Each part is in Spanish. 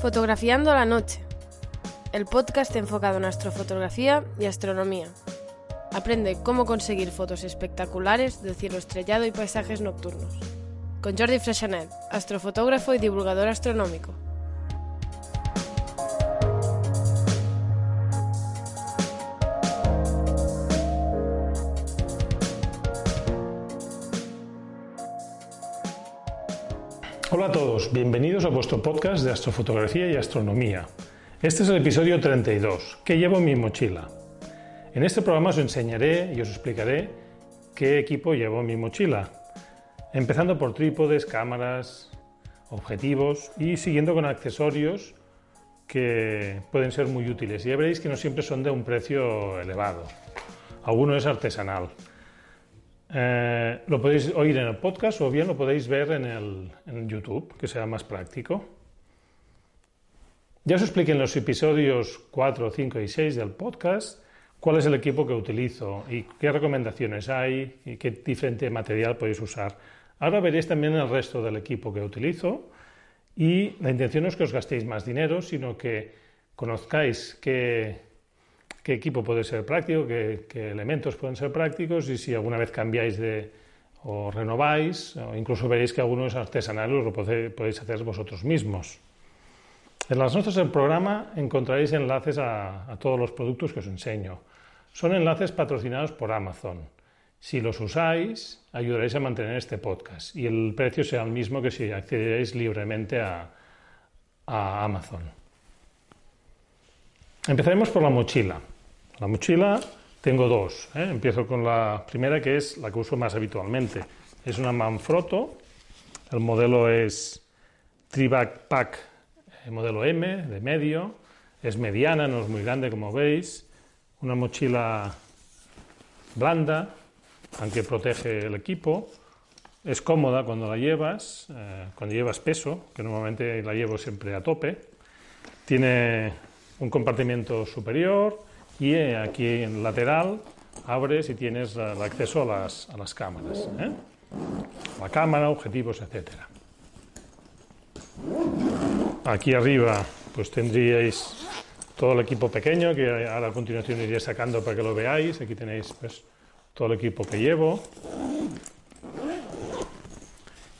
Fotografiando la noche, el podcast enfocado en astrofotografía y astronomía. Aprende cómo conseguir fotos espectaculares del cielo estrellado y paisajes nocturnos. Con Jordi Freixanet, astrofotógrafo y divulgador astronómico. Hola a todos, bienvenidos a vuestro podcast de astrofotografía y astronomía. Este es el episodio 32, ¿Qué llevo en mi mochila? En este programa os enseñaré y os explicaré qué equipo llevo en mi mochila, empezando por trípodes, cámaras, objetivos y siguiendo con accesorios que pueden ser muy útiles. Ya veréis que no siempre son de un precio elevado. Alguno es artesanal. Eh, lo podéis oír en el podcast o bien lo podéis ver en, el, YouTube, que sea más práctico. Ya os expliqué en los episodios 4, 5 y 6 del podcast cuál es el equipo que utilizo y qué recomendaciones hay y qué diferente material podéis usar. Ahora veréis también el resto del equipo que utilizo y la intención no es que os gastéis más dinero, sino que conozcáis qué, qué equipo puede ser práctico, qué, elementos pueden ser prácticos y si alguna vez cambiáis o renováis, o incluso veréis que algunos artesanales lo podéis hacer vosotros mismos. En las notas del programa encontraréis enlaces a, todos los productos que os enseño. Son enlaces patrocinados por Amazon. Si los usáis, ayudaréis a mantener este podcast y el precio será el mismo que si accederéis libremente a Amazon. Empezaremos por la mochila. La mochila tengo dos. ¿eh? Empiezo con la primera que es la que uso más habitualmente. Es una Manfrotto. El modelo es Tribac Pack eh, modelo M de medio. Es mediana, no es muy grande como veis. Una mochila blanda, aunque protege el equipo. Es cómoda cuando la llevas, eh, cuando llevas peso, que normalmente la llevo siempre a tope. Tiene un compartimiento superior y eh, aquí en lateral abres y tienes el acceso a las, a las cámaras. ¿eh? La cámara, objetivos, etc. Aquí arriba pues tendríais todo el equipo pequeño que ahora a continuación iré sacando para que lo veáis. Aquí tenéis pues todo el equipo que llevo.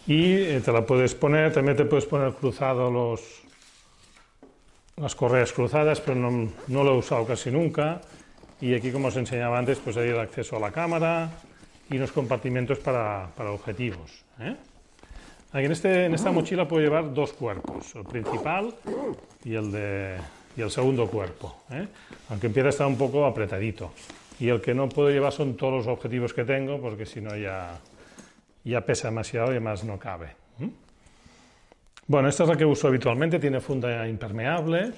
Y eh, te la puedes poner, también te puedes poner cruzado los, las correas cruzadas, pero no, no, lo he usado casi nunca. Y aquí, como os enseñaba antes, pues hay el acceso a la cámara y unos compartimentos para, para objetivos. ¿eh? Aquí en, este, en esta mochila puedo llevar dos cuerpos, el principal y el, de, y el segundo cuerpo, ¿eh? aunque empieza a estar un poco apretadito. Y el que no puedo llevar son todos los objetivos que tengo, porque si no ya, ya pesa demasiado y además no cabe. Bueno, esta es la que uso habitualmente, tiene funda impermeable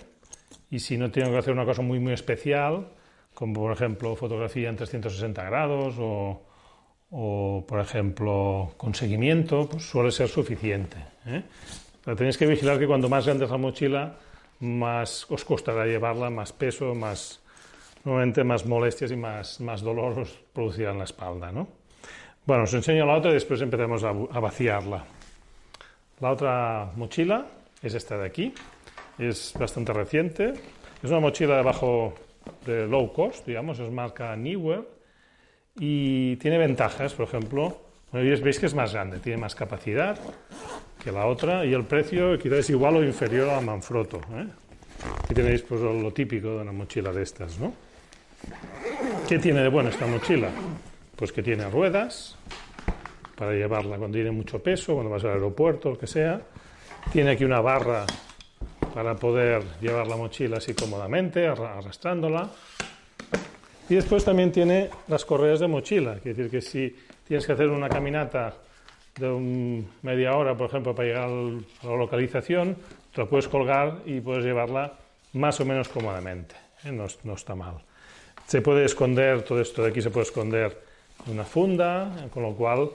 y si no tengo que hacer una cosa muy muy especial, como por ejemplo fotografía en 360 grados o, o por ejemplo con seguimiento, pues suele ser suficiente. ¿eh? Pero tenéis que vigilar que cuanto más grande es la mochila, más os costará llevarla, más peso, más normalmente más molestias y más, más dolor os producirá en la espalda. ¿no? Bueno, os enseño la otra y después empezamos a vaciarla. La otra mochila es esta de aquí, es bastante reciente, es una mochila de bajo, de low cost, digamos, es marca Newer y tiene ventajas, por ejemplo, bueno, veis que es más grande, tiene más capacidad que la otra y el precio quizás es igual o inferior a Manfrotto. ¿eh? Aquí tenéis pues, lo típico de una mochila de estas, ¿no? ¿Qué tiene de bueno esta mochila? Pues que tiene ruedas, para llevarla cuando tiene mucho peso, cuando vas al aeropuerto, lo que sea. Tiene aquí una barra para poder llevar la mochila así cómodamente, arrastrándola. Y después también tiene las correas de mochila, quiere decir que si tienes que hacer una caminata de un media hora, por ejemplo, para llegar a la localización, te la puedes colgar y puedes llevarla más o menos cómodamente. ¿eh? No, no está mal. Se puede esconder, todo esto de aquí se puede esconder en una funda, con lo cual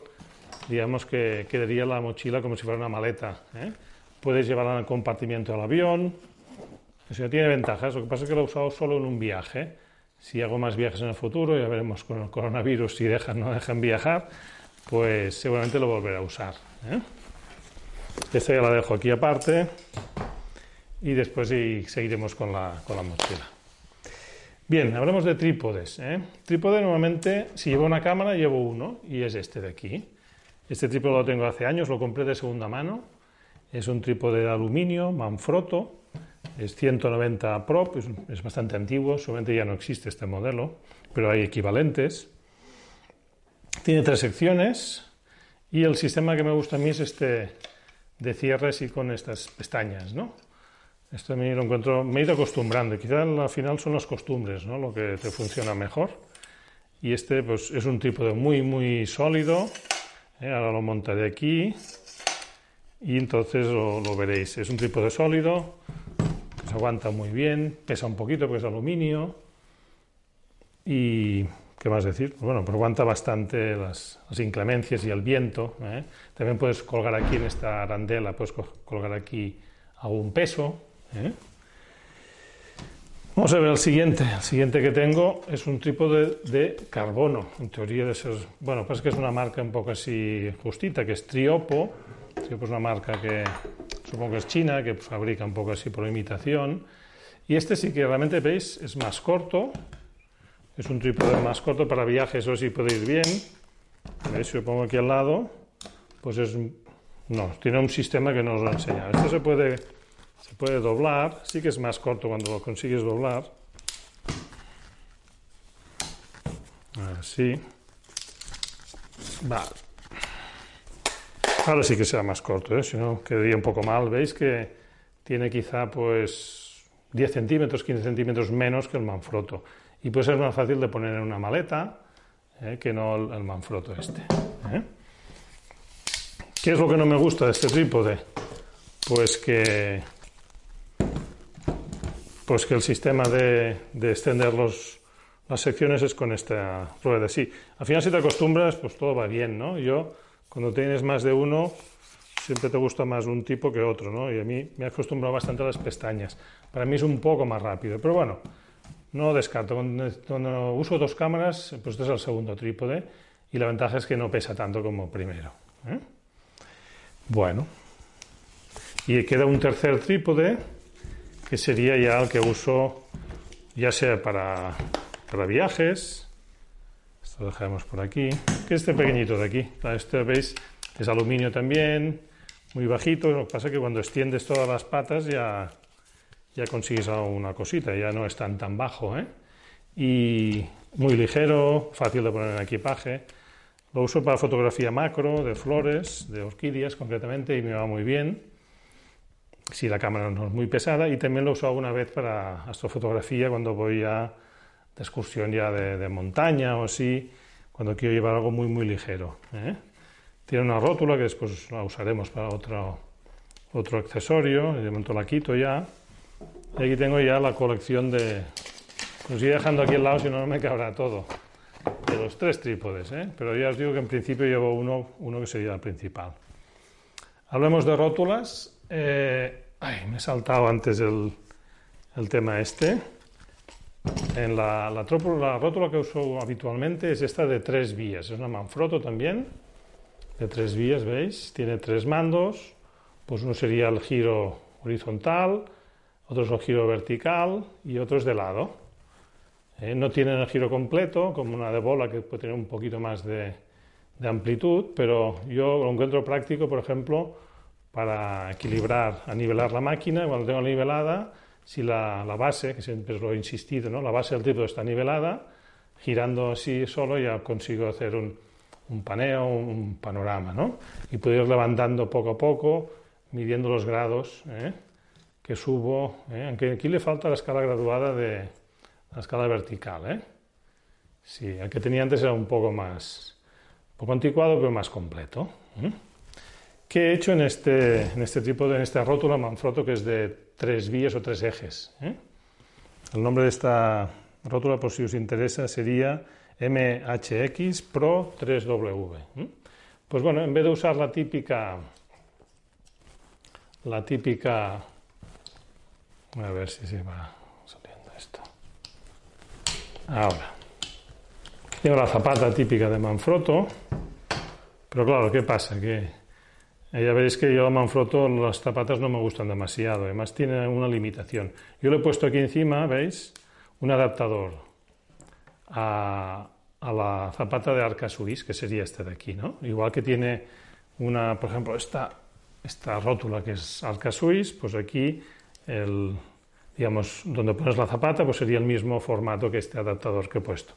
digamos que quedaría la mochila como si fuera una maleta. ¿eh? Puedes llevarla en el compartimiento del avión. Eso tiene ventajas. Lo que pasa es que lo he usado solo en un viaje. Si hago más viajes en el futuro, ya veremos con el coronavirus si dejan o no dejan viajar, pues seguramente lo volveré a usar. ¿eh? Esta ya la dejo aquí aparte. y después y seguiremos con la, con la mochila. Bien, hablemos de trípodes. ¿eh? Trípode normalmente, si llevo una cámara, llevo uno y es este de aquí. Este trípode lo tengo hace años, lo compré de segunda mano. Es un trípode de aluminio, Manfrotto, es 190 prop, es, es bastante antiguo, solamente ya no existe este modelo, pero hay equivalentes. Tiene tres secciones y el sistema que me gusta a mí es este de cierres y con estas pestañas, ¿no? Esto a mí lo encuentro, me he ido acostumbrando, quizá al final son las costumbres, ¿no? Lo que te funciona mejor. Y este pues es un tipo de muy, muy sólido, ¿eh? ahora lo montaré aquí y entonces lo, veréis. Es un tipo de sólido, que se aguanta muy bien, pesa un poquito porque es aluminio y ¿qué más decir? Bueno, pero aguanta bastante las, las inclemencias y el viento. ¿eh? También puedes colgar aquí en esta arandela, puedes colgar aquí algún peso. ¿eh? Vamos a ver el siguiente. El siguiente que tengo es un trípode de carbono. En teoría de ser, bueno, pues que es una marca un poco así justita, que es Triopo. Triopo es una marca que supongo que es china, que fabrica un poco así por imitación. Y este sí que realmente veis es más corto. Es un trípode más corto para viajes, eso sí puede ir bien. ¿Veis? Si lo pongo aquí al lado, pues es... No, tiene un sistema que no os lo he enseñado. Esto se puede se puede doblar, sí que es más corto cuando lo consigues doblar. Así. Vale. Ahora sí que será más corto, ¿eh? si no quedaría un poco mal. Veis que tiene quizá pues 10 centímetros, 15 centímetros menos que el Manfrotto. Y puede ser más fácil de poner en una maleta ¿eh? que no el, Manfrotto este. ¿eh? ¿Qué es lo que no me gusta de este trípode? Pues que pues que el sistema de, de extender los, las secciones es con esta rueda. Sí, al final si te acostumbras, pues todo va bien, ¿no? Yo, cuando tienes más de uno, siempre te gusta más un tipo que otro, ¿no? Y a mí me he acostumbrado bastante a las pestañas. Para mí es un poco más rápido, pero bueno, no descarto. Cuando, uso dos cámaras, pues este es el segundo trípode y la ventaja es que no pesa tanto como primero. ¿eh? Bueno, y queda un tercer trípode que sería ya el que uso ya sea para, para viajes, esto lo dejaremos por aquí, que este pequeñito de aquí, este veis es aluminio también, muy bajito, lo que pasa es que cuando extiendes todas las patas ya, ya consigues una cosita, ya no es tan, tan bajo, ¿eh? y muy ligero, fácil de poner en equipaje. Lo uso para fotografía macro, de flores, de orquídeas concretamente, y me va muy bien si la cámara no es muy pesada y también lo uso alguna vez para astrofotografía cuando voy a de excursión ya de, de, montaña o así, cuando quiero llevar algo muy muy ligero. ¿eh? Tiene una rótula que después la usaremos para otro, otro accesorio, de momento la quito ya. Y aquí tengo ya la colección de... Los iré dejando aquí al lado, si no, no me cabrá todo. De los tres trípodes, ¿eh? pero ya os digo que en principio llevo uno, uno que sería el principal. Hablemos de rótulas. Eh, ay, me he saltado antes el, el tema este. En la, la, la, rótula que uso habitualmente es esta de tres vías. Es una Manfrotto también, de tres vías, ¿veis? Tiene tres mandos. Pues uno sería el giro horizontal, otro es el giro vertical y otro es de lado. Eh, no tienen el giro completo, como una de bola que puede tener un poquito más de, de amplitud, pero yo lo encuentro práctico, por ejemplo, para equilibrar, a nivelar la máquina. Cuando tengo nivelada, si la, la, base, que siempre lo he insistido, ¿no? la base del trípode está nivelada, girando así solo ya consigo hacer un, un paneo, un panorama, ¿no? Y puedo ir levantando poco a poco, midiendo los grados ¿eh? que subo, ¿eh? aunque aquí le falta la escala graduada de la escala vertical, ¿eh? Sí, el que tenía antes era un poco más, un poco anticuado, pero más completo. ¿eh? ¿Qué he hecho en este, en este tipo de, en esta rótula Manfrotto que es de tres vías o tres ejes? ¿eh? El nombre de esta rótula, por si os interesa, sería MHX Pro 3W. ¿eh? Pues bueno, en vez de usar la típica, la típica, a ver si se va saliendo esto. Ahora, tengo la zapata típica de Manfrotto, pero claro, ¿qué pasa? Que ya veréis que yo a Manfrotto las zapatas no me gustan demasiado, además tiene una limitación. Yo le he puesto aquí encima, ¿veis? Un adaptador a, la zapata de arca suisse, que sería este de aquí, ¿no? Igual que tiene una, por ejemplo, esta, esta rótula que es arca suisse, pues aquí el, digamos, donde pones la zapata, pues sería el mismo formato que este adaptador que he puesto.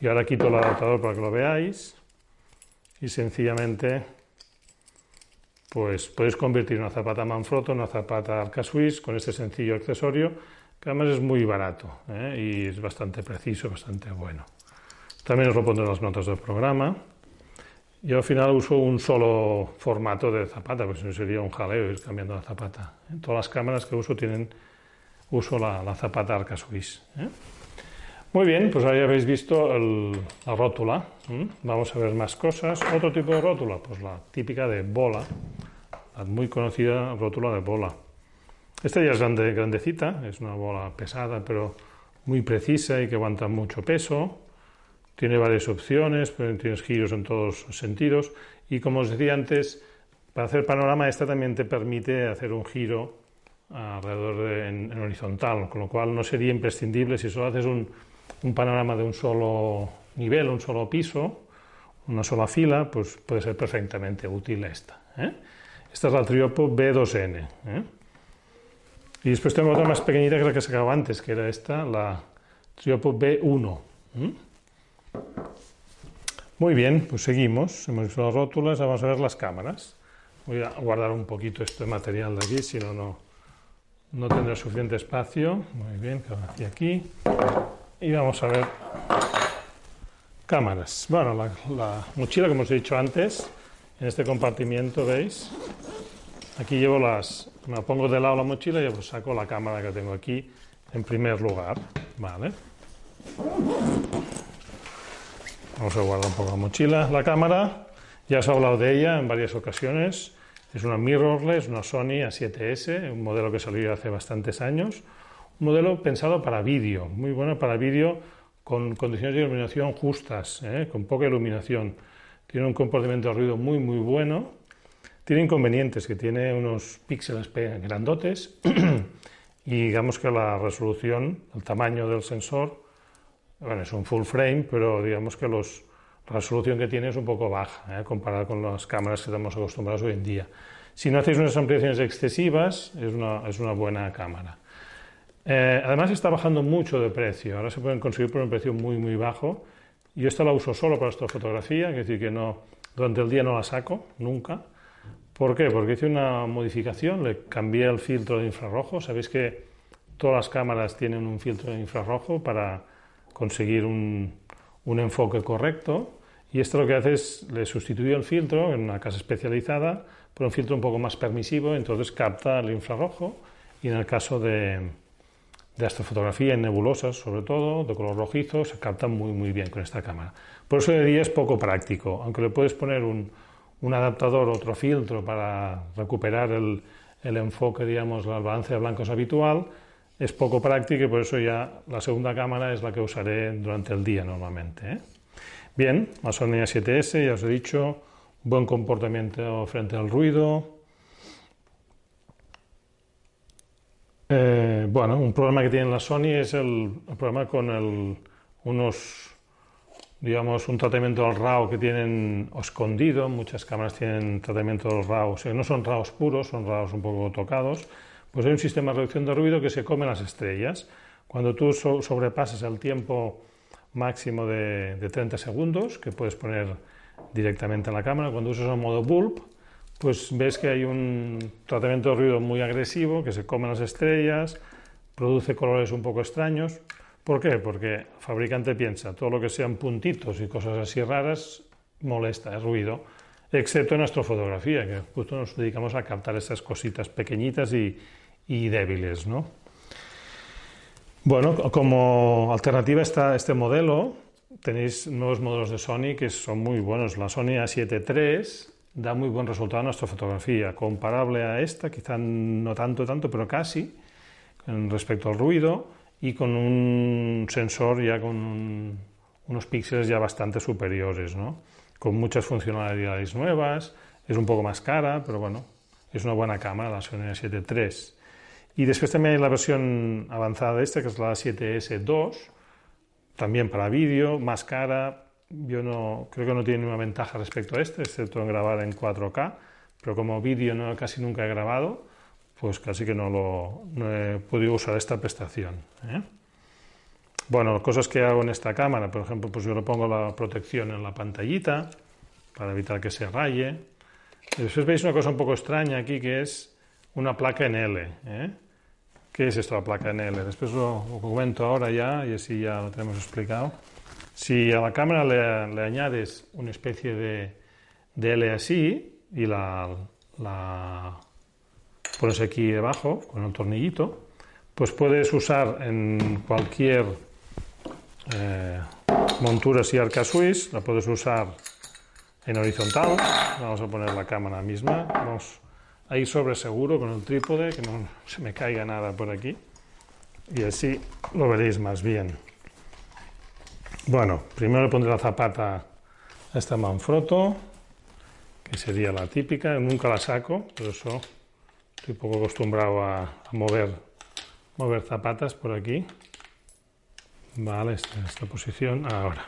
Y ahora quito el adaptador para que lo veáis y sencillamente pues podéis convertir una zapata Manfrotto en una zapata Arca Swiss con este sencillo accesorio que además es muy barato ¿eh? y es bastante preciso, bastante bueno. También os lo pondré en las notas del programa. Yo al final uso un solo formato de zapata, porque si no sería un jaleo ir cambiando la zapata. En todas las cámaras que uso tienen uso la, zapata Arca Swiss. ¿eh? Muy bien, pues ahí habéis visto la rótula. Vamos a ver más cosas. Otro tipo de rótula, pues la típica de bola, la muy conocida rótula de bola. Esta ya es grande, grandecita, es una bola pesada, pero muy precisa y que aguanta mucho peso. Tiene varias opciones, tienes giros en todos los sentidos. Y como os decía antes, para hacer panorama, esta también te permite hacer un giro alrededor en, horizontal, con lo cual no sería imprescindible si solo haces un, panorama de un solo nivel, un solo piso, una sola fila, pues puede ser perfectamente útil esta. ¿eh? Esta es la Triopo B2N. ¿eh? Y después tengo otra más pequeñita que la que sacaba antes, que era esta, la Triopo B1. Muy bien, pues seguimos. Hemos visto las rótulas, vamos a ver las cámaras. Voy a guardar un poquito este material de aquí, si no, no tendrá suficiente espacio. Muy bien, hacia aquí. Y vamos a ver cámaras. Bueno, la, mochila, como os he dicho antes, en este compartimiento, ¿veis? Aquí llevo las... Me pongo de lado la mochila y os saco la cámara que tengo aquí en primer lugar. Vale. Vamos a guardar un poco la mochila. La cámara, ya os he hablado de ella en varias ocasiones. Es una mirrorless, una Sony A7S, un modelo que salió hace bastantes años. Un modelo pensado para vídeo, muy bueno para vídeo con condiciones de iluminación justas, ¿eh? con poca iluminación. Tiene un comportamiento de ruido muy, muy bueno. Tiene inconvenientes, que tiene unos píxeles grandotes y digamos que la resolución, el tamaño del sensor, bueno, es un full frame, pero digamos que los, la resolución que tiene es un poco baja, ¿eh? comparada con las cámaras que estamos acostumbrados hoy en día. Si no hacéis unas ampliaciones excesivas, es una, es una buena cámara. Eh, además está bajando mucho de precio, ahora se pueden conseguir por un precio muy muy bajo. Yo esta la uso solo para astrofotografía, es decir, que no, durante el día no la saco, nunca. ¿Por qué? Porque hice una modificación, le cambié el filtro de infrarrojo. Sabéis que todas las cámaras tienen un filtro de infrarrojo para conseguir un, un enfoque correcto. Y esto lo que hace es, le sustituye el filtro en una casa especializada por un filtro un poco más permisivo, entonces capta el infrarrojo y en el caso de, de astrofotografía en nebulosas, sobre todo, de color rojizo, se capta muy muy bien con esta cámara. Por eso de día es poco práctico, aunque le puedes poner un, un adaptador, otro filtro para recuperar el, el enfoque, digamos, el balance de blancos habitual, es poco práctico y por eso ya la segunda cámara es la que usaré durante el día normalmente. ¿eh? Bien, la Sony A7S, ya os he dicho, buen comportamiento frente al ruido. Eh, bueno, un problema que tiene la Sony es el, problema con el, unos, digamos, un tratamiento del RAW que tienen escondido. Muchas cámaras tienen tratamiento del RAW, o sea, no son RAWs puros, son RAWs un poco tocados. Pues hay un sistema de reducción de ruido que se come las estrellas. Cuando tú sobrepasas el tiempo máximo de, 30 segundos que puedes poner directamente en la cámara. Cuando usas el modo bulb, pues ves que hay un tratamiento de ruido muy agresivo que se come las estrellas, produce colores un poco extraños. ¿Por qué? Porque el fabricante piensa todo lo que sean puntitos y cosas así raras molesta, es ruido, excepto en astrofotografía, que justo nos dedicamos a captar esas cositas pequeñitas y, débiles, ¿no? Bueno, como alternativa está este modelo. Tenéis nuevos modelos de Sony que son muy buenos. La Sony A7 III da muy buen resultado en nuestra fotografía, comparable a esta, quizá no tanto, tanto, pero casi, respecto al ruido, y con un sensor ya con unos píxeles ya bastante superiores, ¿no? con muchas funcionalidades nuevas, es un poco más cara, pero bueno, es una buena cámara, la Sony A7 III. Y después también hay la versión avanzada de esta, que es la 7S2, también para vídeo, más cara. Yo no creo que no tiene ninguna ventaja respecto a este, excepto en grabar en 4K, pero como vídeo no, casi nunca he grabado, pues casi que no, lo, no he podido usar esta prestación. ¿eh? Bueno, cosas que hago en esta cámara, por ejemplo, pues yo le pongo la protección en la pantallita para evitar que se raye. Y después veis una cosa un poco extraña aquí que es una placa en L. ¿eh? ¿Qué es esto la placa en L? Después lo, lo, comento ahora ya y así ya lo tenemos explicado. Si a la cámara le, añades una especie de, de, L así y la, la pones aquí debajo con un tornillito, pues puedes usar en cualquier eh, montura así arca Swiss, la puedes usar en horizontal. Vamos a poner la cámara misma. Vamos a ir sobre seguro con el trípode, que no se me caiga nada por aquí. Y así lo veréis más bien. Bueno, primero le pondré la zapata a esta Manfrotto, que sería la típica. Nunca la saco, por eso estoy poco acostumbrado a, mover, mover zapatas por aquí. Vale, esta, esta posición. Ahora.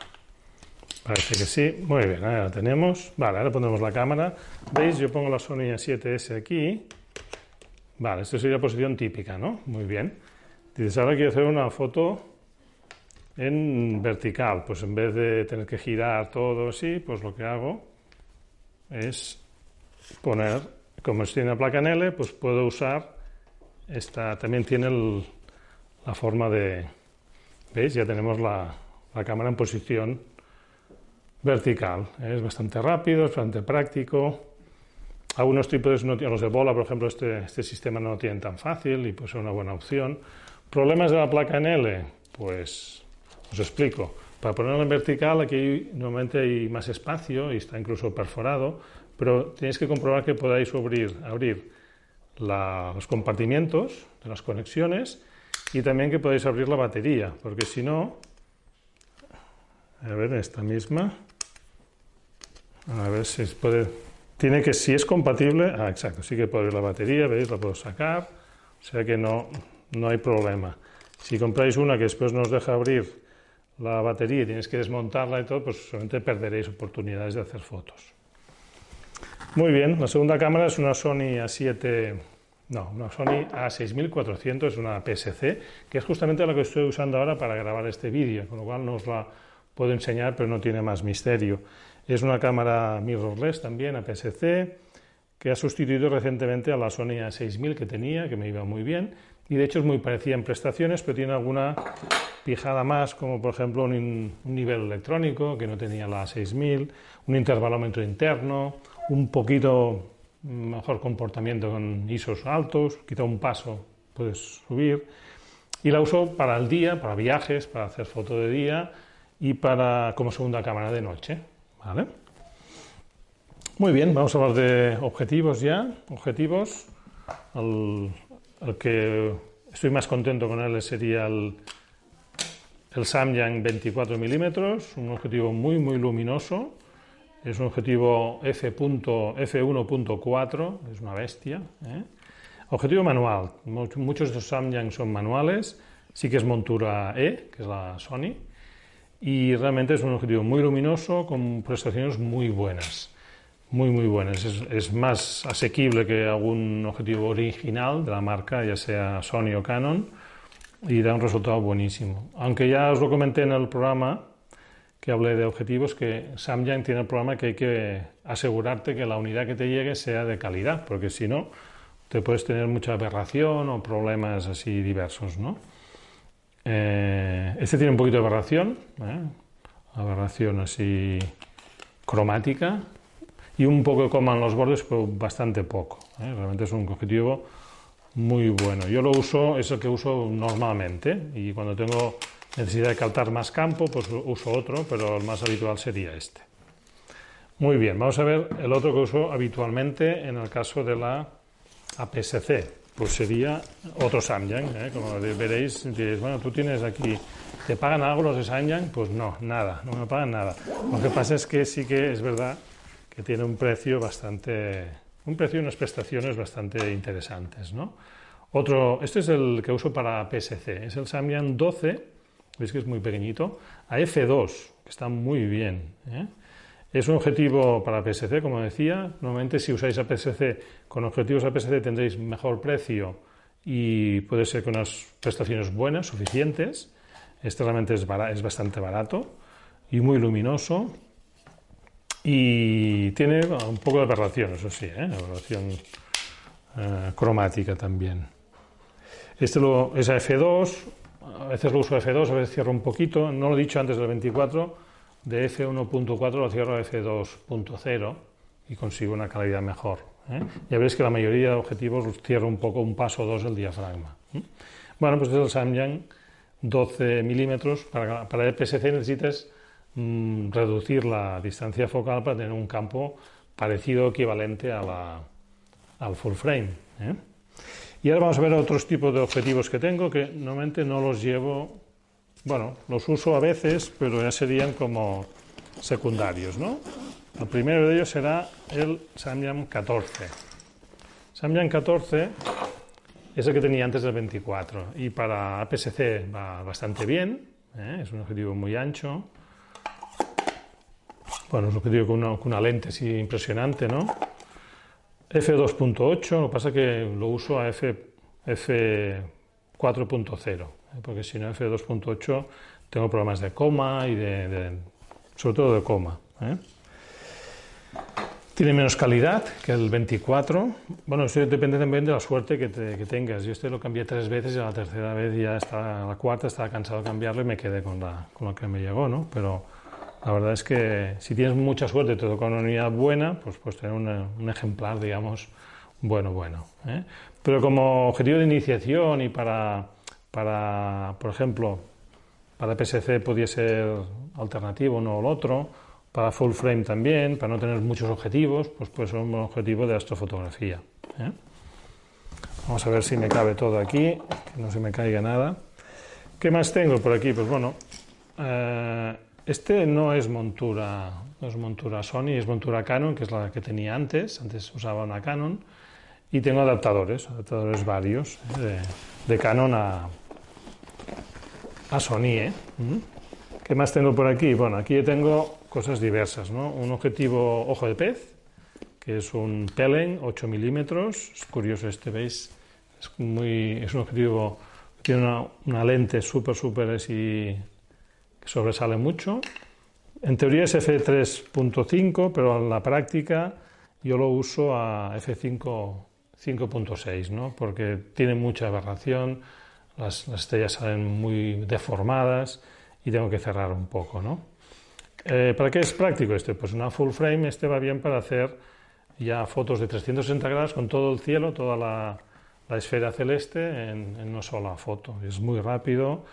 Parece que sí. Muy bien, ahora la tenemos. Vale, ahora ponemos la cámara. ¿Veis? Yo pongo la Sony A7S aquí. Vale, esta sería la posición típica, ¿no? Muy bien. Dices, ahora quiero hacer una foto en vertical. Pues en vez de tener que girar todo así, pues lo que hago es poner, como tiene la placa en L, pues puedo usar esta, también tiene el, la forma de, ¿veis? Ya tenemos la, la cámara en posición vertical. Es bastante rápido, es bastante práctico. Algunos tipos no los de bola, por ejemplo, este, este sistema no lo tienen tan fácil y pues es una buena opción. ¿Problemas de la placa en L? Pues os explico. Para ponerla en vertical aquí normalmente hay más espacio y está incluso perforado, pero tenéis que comprobar que podáis abrir, abrir los compartimientos de las conexiones y también que podáis abrir la batería, porque si no, a ver, esta misma, a ver si puede. Tiene que, si es compatible. Ah, exacto, sí que puede abrir la batería, veis, la puedo sacar. O sea que no, no hay problema. Si compráis una que después no os deja abrir la batería y tienes que desmontarla y todo, pues solamente perderéis oportunidades de hacer fotos. Muy bien, la segunda cámara es una Sony A7, no, una Sony A6400, es una PSC, que es justamente la que estoy usando ahora para grabar este vídeo, con lo cual no os la puedo enseñar, pero no tiene más misterio. Es una cámara mirrorless también, APS-C, que ha sustituido recientemente a la Sony A6000 que tenía, que me iba muy bien, y de hecho es muy parecida en prestaciones, pero tiene alguna pijada más, como por ejemplo un, nivel electrónico que no tenía la A6000, un intervalómetro interno, un poquito mejor comportamiento con ISOs altos, quizá un paso puedes subir, y la uso para el día, para viajes, para hacer foto de día y para como segunda cámara de noche. ¿Vale? Muy bien, vamos a hablar de objetivos ya. Objetivos. El, el que estoy más contento con él sería el, el Samyang 24 milímetros, un objetivo muy, muy luminoso. Es un objetivo F.1.4, es una bestia. ¿eh? Objetivo manual. Muchos de los Samyang son manuales. Sí que es montura E, que es la Sony y realmente es un objetivo muy luminoso con prestaciones muy buenas, muy muy buenas. Es, más asequible que algún objetivo original de la marca, ya sea Sony o Canon, y da un resultado buenísimo. Aunque ya os lo comenté en el programa que hablé de objetivos, que Samyang tiene el problema que hay que asegurarte que la unidad que te llegue sea de calidad, porque si no, te puedes tener mucha aberración o problemas así diversos, ¿no? Eh, este tiene un poquito de aberración, ¿eh? aberración así cromática y un poco de coma en los bordes, pero bastante poco. ¿eh? Realmente es un objetivo muy bueno. Yo lo uso, es el que uso normalmente y cuando tengo necesidad de captar más campo, pues uso otro, pero el más habitual sería este. Muy bien, vamos a ver el otro que uso habitualmente en el caso de la APS-C pues sería otro Samyang, ¿eh? como veréis, diréis, bueno, tú tienes aquí, ¿te pagan algo los de Samyang? Pues no, nada, no me pagan nada. Lo que pasa es que sí que es verdad que tiene un precio bastante, un precio y unas prestaciones bastante interesantes, ¿no? Otro, este es el que uso para PSC, es el Samyang 12, veis que es muy pequeñito, a F2, que está muy bien. ¿eh? Es un objetivo para PSC, como decía. Normalmente si usáis a PSC con objetivos a PSC tendréis mejor precio y puede ser con unas prestaciones buenas, suficientes. Este realmente es bastante barato y muy luminoso. Y tiene un poco de aberración, eso sí, ¿eh? aberración eh, cromática también. Este lo, es a F2, a veces lo uso a F2, a veces cierro un poquito. No lo he dicho antes del 24, de F1.4 lo cierro a F2.0 y consigo una calidad mejor. ¿eh? Ya veréis que la mayoría de objetivos los cierro un poco, un paso o dos el diafragma. ¿eh? Bueno, pues es el Samyang 12 milímetros. Para, para el PSC necesitas mm, reducir la distancia focal para tener un campo parecido, equivalente a la, al full frame. ¿eh? Y ahora vamos a ver otros tipos de objetivos que tengo que normalmente no los llevo bueno, los uso a veces, pero ya serían como secundarios, ¿no? El primero de ellos será el Samyang 14. Samyang 14 es el que tenía antes del 24 y para APS-C va bastante bien, ¿eh? es un objetivo muy ancho. Bueno, es un objetivo con una, con una lente así impresionante, ¿no? F2.8, lo que pasa es que lo uso a F, F4.0 porque si no F2.8 tengo problemas de coma y de, sobre todo de coma. ¿eh? Tiene menos calidad que el 24. Bueno, eso depende también de la suerte que, tengas. Yo este lo cambié tres veces y a la tercera vez ya estaba, a la cuarta estaba cansado de cambiarlo y me quedé con, la, con lo que me llegó, ¿no? Pero la verdad es que si tienes mucha suerte y te toca una unidad buena, pues puedes tener un ejemplar, digamos, bueno, bueno. ¿eh? Pero como objetivo de iniciación y para para, por ejemplo, para PSC podría ser alternativo uno o el otro, para full frame también, para no tener muchos objetivos, pues puede un objetivo de astrofotografía. ¿eh? Vamos a ver si me cabe todo aquí, que no se me caiga nada. ¿Qué más tengo por aquí? Pues bueno, eh, este no es montura, no es montura Sony, es montura Canon, que es la que tenía antes. Antes usaba una Canon. Y tengo adaptadores, adaptadores varios, ¿eh? de Canon a, a Sony. ¿eh? ¿Qué más tengo por aquí? Bueno, aquí tengo cosas diversas. ¿no? Un objetivo ojo de pez, que es un Pelen 8 milímetros. Es curioso este, ¿veis? Es, muy, es un objetivo que tiene una, una lente súper, súper así que sobresale mucho. En teoría es f3.5, pero en la práctica yo lo uso a f5 5.6, ¿no? porque tiene mucha aberración las, estrellas salen muy deformadas y tengo que cerrar un poco. ¿no? Eh, ¿Para qué es práctico este? Pues una full frame, este va bien para hacer ya fotos de 360 grados con todo el cielo, toda la, esfera celeste en, una sola foto. Es muy rápido,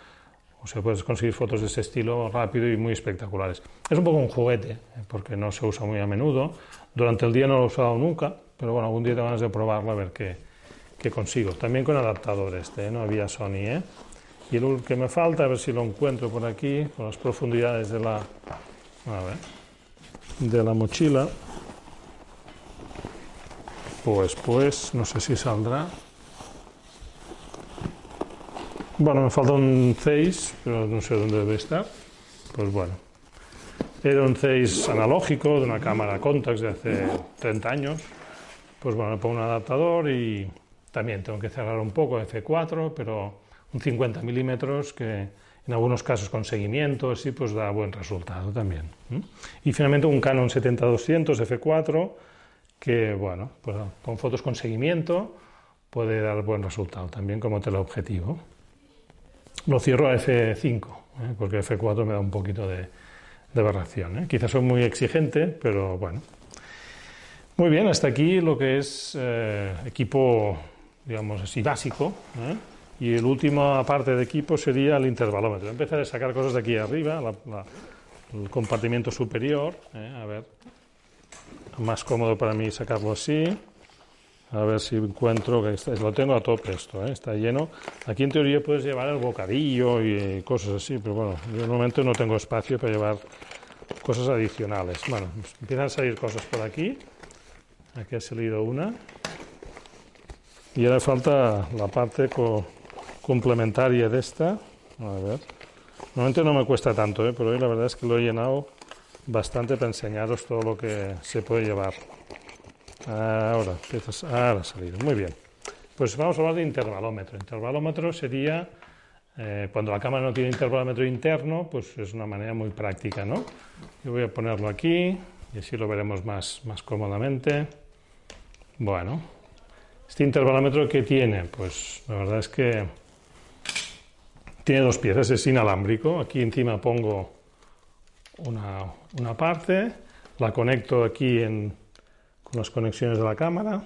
o sea, puedes conseguir fotos de ese estilo rápido y muy espectaculares. Es un poco un juguete, eh, porque no se usa muy a menudo. Durante el día no lo he usado nunca, pero bueno, algún día te ganas de probarlo a ver qué, que consigo. También con adaptador este, ¿eh? no había Sony. ¿eh? Y el que me falta, a ver si lo encuentro por aquí, por las profundidades de la, a ver, de la mochila. Pues, pues, no sé si saldrá. Bueno, me falta un 6, pero no sé dónde debe estar. Pues bueno. Era un 6 analógico de una cámara Contax de hace 30 años. Pues bueno, le pongo un adaptador y también tengo que cerrar un poco F4, pero un 50 milímetros que en algunos casos con seguimiento sí pues da buen resultado también. Y finalmente un Canon 70-200 F4 que bueno, pues con fotos con seguimiento puede dar buen resultado también como teleobjetivo. Lo cierro a F5 ¿eh? porque F4 me da un poquito de, de aberración. ¿eh? Quizás soy muy exigente, pero bueno. Muy bien, hasta aquí lo que es eh, equipo digamos así, básico. ¿eh? Y el última parte de equipo sería el intervalómetro. Empezar a sacar cosas de aquí arriba, el compartimiento superior. ¿eh? A ver, más cómodo para mí sacarlo así. A ver si encuentro que lo tengo a tope esto, ¿eh? está lleno. Aquí en teoría puedes llevar el bocadillo y cosas así, pero bueno, yo normalmente no tengo espacio para llevar cosas adicionales. Bueno, pues empiezan a salir cosas por aquí. Aquí ha salido una. Y ahora falta la parte complementaria de esta. A ver. Normalmente no me cuesta tanto, ¿eh? pero hoy la verdad es que lo he llenado bastante para enseñaros todo lo que se puede llevar. Ahora, ahora ha salido. Muy bien. Pues vamos a hablar de intervalómetro. Intervalómetro sería, eh, cuando la cámara no tiene intervalómetro interno, pues es una manera muy práctica, ¿no? Yo voy a ponerlo aquí y así lo veremos más, más cómodamente. Bueno, este intervalómetro que tiene, pues la verdad es que tiene dos piezas, es inalámbrico. Aquí encima pongo una, una parte, la conecto aquí en, las conexiones de la cámara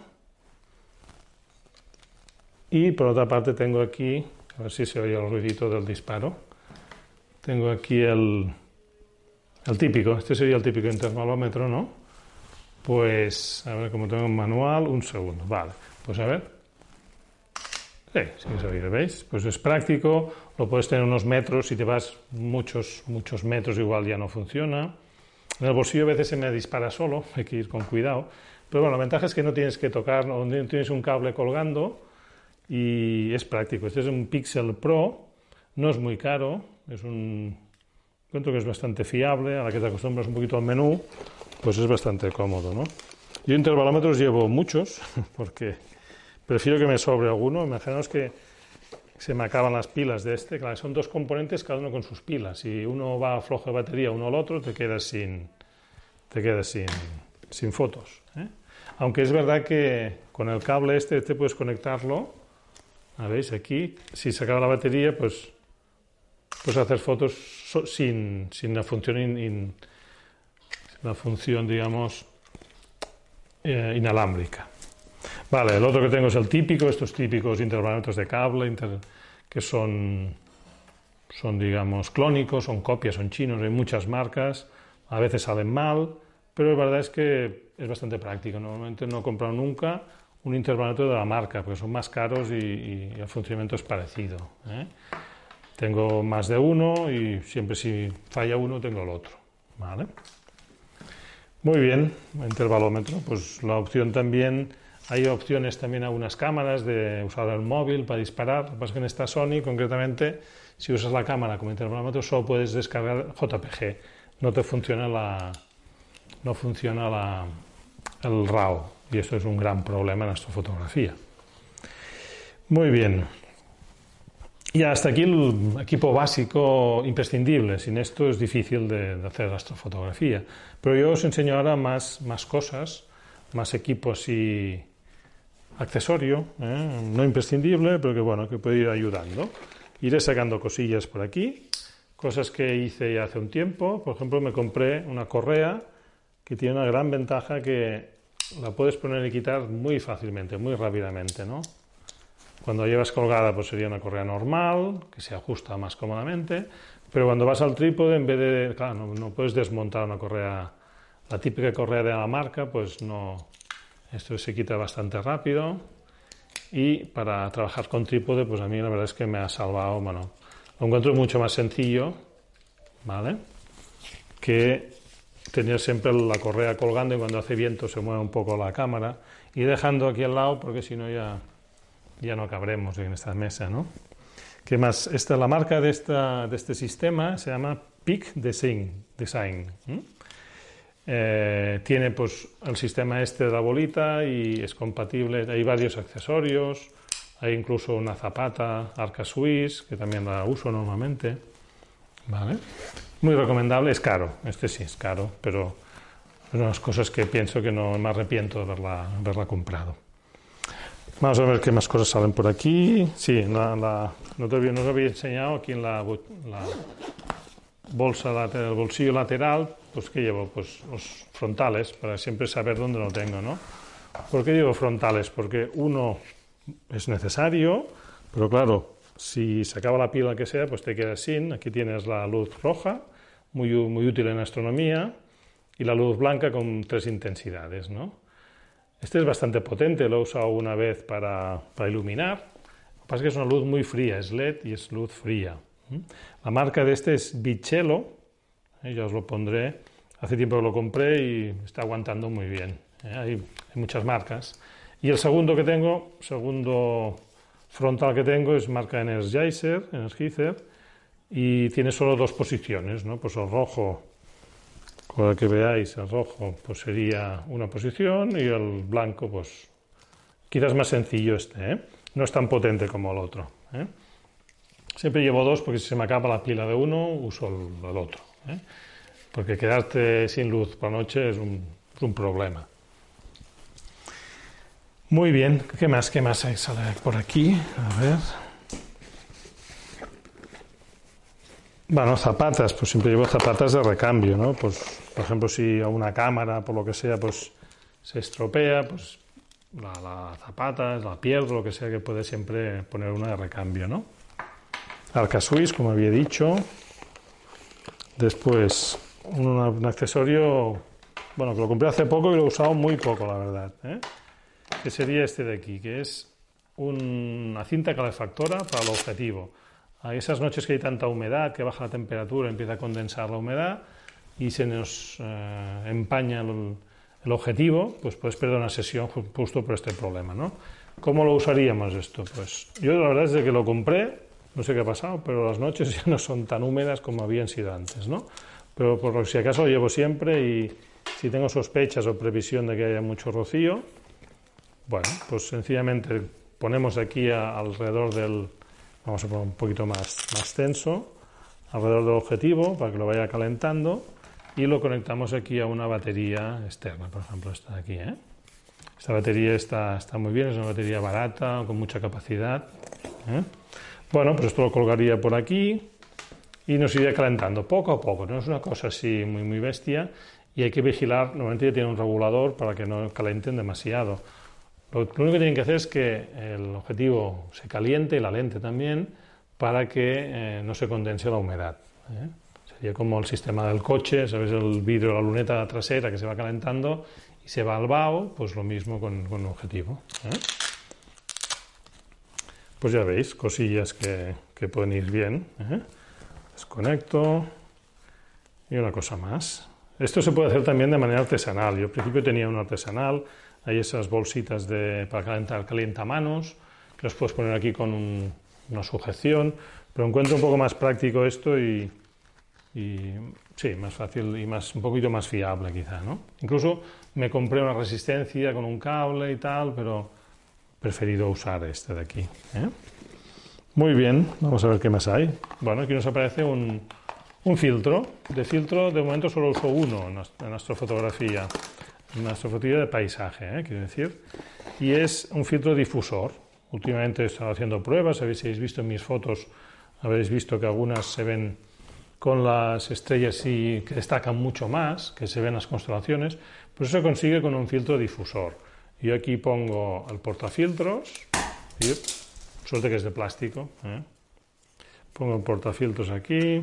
y por otra parte tengo aquí, a ver si se oye el ruidito del disparo, tengo aquí el, el típico, este sería el típico intervalómetro, ¿no? Pues, a ver, como tengo un manual, un segundo, vale, pues a ver. Sí, sí se oye, ¿veis? Pues es práctico, lo puedes tener unos metros, si te vas muchos, muchos metros igual ya no funciona. En el bolsillo a veces se me dispara solo, hay que ir con cuidado. Pero bueno, la ventaja es que no tienes que tocar, no tienes un cable colgando, y es práctico. Este es un Pixel Pro, no es muy caro, es un encuentro que es bastante fiable, a la que te acostumbras un poquito al menú, pues es bastante cómodo, ¿no? Yo intervalómetros llevo muchos, porque prefiero que me sobre alguno. Imaginaos que se me acaban las pilas de este, claro, son dos componentes, cada uno con sus pilas. Si uno va flojo de batería, uno al otro, te quedas sin, te quedas sin, sin fotos. ¿eh? Aunque es verdad que con el cable este te puedes conectarlo ¿Veis? Aquí, si se acaba la batería, pues puedes hacer fotos sin, sin, la función, la función digamos, eh, inalámbrica. Vale, el otro que tengo es el típico, estos típicos intervalómetros de cable, que son, son, digamos, clónicos, son copias, son chinos, hay muchas marcas, a veces salen mal, pero la verdad es que es bastante práctico. Normalmente no he comprado nunca un intervalómetro de la marca, porque son más caros y, el funcionamiento es parecido. ¿eh? Tengo más de uno y siempre si falla uno tengo el otro. ¿vale? Muy bien, intervalómetro, pues la opción también, hay opciones también a unas cámaras de usar el móvil para disparar, lo que pasa es que en esta Sony concretamente, si usas la cámara como intervalómetro solo puedes descargar JPG, no te funciona la, no funciona el RAW, y esto es un gran problema en astrofotografía. Muy bien. Y hasta aquí el equipo básico imprescindible. Sin esto es difícil de, hacer astrofotografía. Pero yo os enseño ahora más, más cosas, más equipos y accesorio, ¿eh? no imprescindible, pero que bueno, que puede ir ayudando. Iré sacando cosillas por aquí, cosas que hice ya hace un tiempo. Por ejemplo, me compré una correa que tiene una gran ventaja que la puedes poner y quitar muy fácilmente, muy rápidamente, ¿no? Cuando llevas colgada, pues sería una correa normal, que se ajusta más cómodamente, pero cuando vas al trípode, en vez de, claro, no, puedes desmontar una correa, la típica correa de la marca, pues no, esto se quita bastante rápido y para trabajar con trípode, pues a mí la verdad es que me ha salvado, bueno, lo encuentro mucho más sencillo, ¿vale? Que tener siempre la correa colgando y cuando hace viento se mueve un poco la cámara y dejando aquí al lado porque si no ya, ya no cabremos en esta mesa, ¿no? ¿Qué más? Esta, la marca de, esta, de este sistema se llama Peak Design. Design eh, tiene pues el sistema este de la bolita y es compatible, hay varios accesorios, hay incluso una zapata Arca Swiss, que también la uso normalmente, ¿vale? Muy recomendable, es caro, este sí es caro, pero es unas cosas que pienso que no me arrepiento de haberla, haberla comprado. Vamos a ver qué más cosas salen por aquí. Sí, la, no, te, os había enseñado aquí en la, bolsa lateral, el bolsillo lateral, pues que llevo pues los frontales para siempre saber dónde lo tengo, ¿no? ¿Por qué llevo frontales? Porque uno es necesario, pero claro, si se acaba la pila que sea, pues te quedas sin. Aquí tienes la luz roja, muy, muy útil en astronomía, y la luz blanca con tres intensidades. ¿no? Este es bastante potente, lo he usado una vez para, para iluminar. Lo que pasa es que es una luz muy fría, es LED y es luz fría. La marca de este es Bicello, ¿eh? ya os lo pondré. hace tiempo que lo compré y está aguantando muy bien. ¿eh? Hay, muchas marcas. Y el segundo que tengo, segundo frontal que tengo es marca Energizer, Energizer y tiene solo dos posiciones, ¿no? Pues el rojo, con que veáis, el rojo pues sería una posición y el blanco pues quizás más sencillo este, ¿eh? no es tan potente como el otro. ¿eh? Siempre llevo dos porque si se me acaba la pila de uno uso el, otro. ¿eh? Porque quedarte sin luz por la noche es un problema. Muy bien, ¿qué más? ¿Qué más hay por aquí? A ver. Bueno, zapatas, pues siempre llevo zapatas de recambio, ¿no? Pues, por ejemplo, si una cámara, por lo que sea, pues se estropea, pues la, la zapata, la pierdo, lo que sea, que puede siempre poner una de recambio, ¿no? Arca Swiss, como había dicho. Después, un, accesorio, bueno, que lo compré hace poco y lo he usado muy poco, la verdad, ¿eh? que sería este de aquí, que es una cinta calefactora para el objetivo. Esas noches que hay tanta humedad, que baja la temperatura, empieza a condensar la humedad y se nos eh, empaña el, objetivo, pues puedes perder una sesión justo por este problema, ¿no? ¿Cómo lo usaríamos esto? Pues yo la verdad es que lo compré, no sé qué ha pasado, pero las noches ya no son tan húmedas como habían sido antes, ¿no? Pero por si acaso lo llevo siempre y si tengo sospechas o previsión de que haya mucho rocío, bueno, pues sencillamente ponemos aquí alrededor del, vamos a poner un poquito más, más tenso, alrededor del objetivo para que lo vaya calentando y lo conectamos aquí a una batería externa, por ejemplo, esta de aquí. ¿eh? Esta batería está, está muy bien, es una batería barata, con mucha capacidad. ¿eh? Bueno, pues esto lo colgaría por aquí y nos iría calentando poco a poco, no es una cosa así muy, muy bestia y hay que vigilar, normalmente tiene un regulador para que no calienten demasiado. Lo, único que tienen que hacer es que el objetivo se caliente y la lente también para que eh, no se condense la humedad. ¿eh? Sería como el sistema del coche, ¿sabes? El vidrio, la luneta trasera que se va calentando y se va al vaho, pues lo mismo con, con el objetivo. ¿eh? Pues ya veis, cosillas que, que pueden ir bien. Desconecto y una cosa más. Esto se puede hacer también de manera artesanal. Yo al principio tenía un artesanal, hay esas bolsitas de, para calentar calientamanos, que los puedes poner aquí con una sujeción, pero encuentro un poco más práctico esto y, sí, más fácil y más, un poquito más fiable quizá, ¿no? Incluso me compré una resistencia con un cable y tal, pero he preferido usar este de aquí. ¿eh? Muy bien, vamos a ver qué más hay. Bueno, aquí nos aparece un, un filtro. De filtro, de momento solo uso uno en nuestra fotografía una fotografía de paisaje, ¿eh? quiero decir, y es un filtro difusor. Últimamente he estado haciendo pruebas, habéis visto en mis fotos, habéis visto que algunas se ven con las estrellas y que destacan mucho más, que se ven las constelaciones, pues eso se consigue con un filtro difusor. Yo aquí pongo el portafiltros, y suerte que es de plástico, ¿eh? pongo el portafiltros aquí,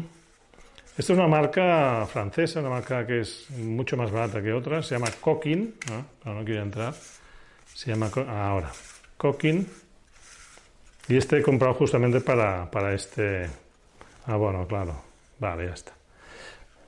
esta es una marca francesa, una marca que es mucho más barata que otras, se llama Coquin, ¿no? no, quiero entrar, se llama ahora, Coquin, y este he comprado justamente para, para este, ah bueno, claro, vale, ya está,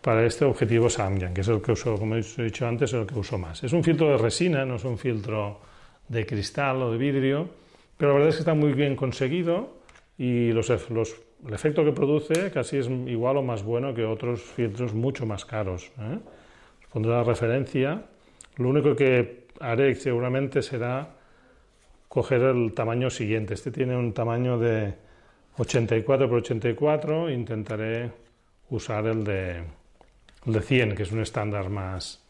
para este objetivo Samyang, que es el que uso, como he dicho antes, es el que uso más. Es un filtro de resina, no es un filtro de cristal o de vidrio, pero la verdad es que está muy bien conseguido y los, los el efecto que produce casi es igual o más bueno que otros filtros mucho más caros. ¿eh? Os pondré la referencia. Lo único que haré seguramente será coger el tamaño siguiente. Este tiene un tamaño de 84 por 84. Intentaré usar el de, el de 100, que es un estándar más,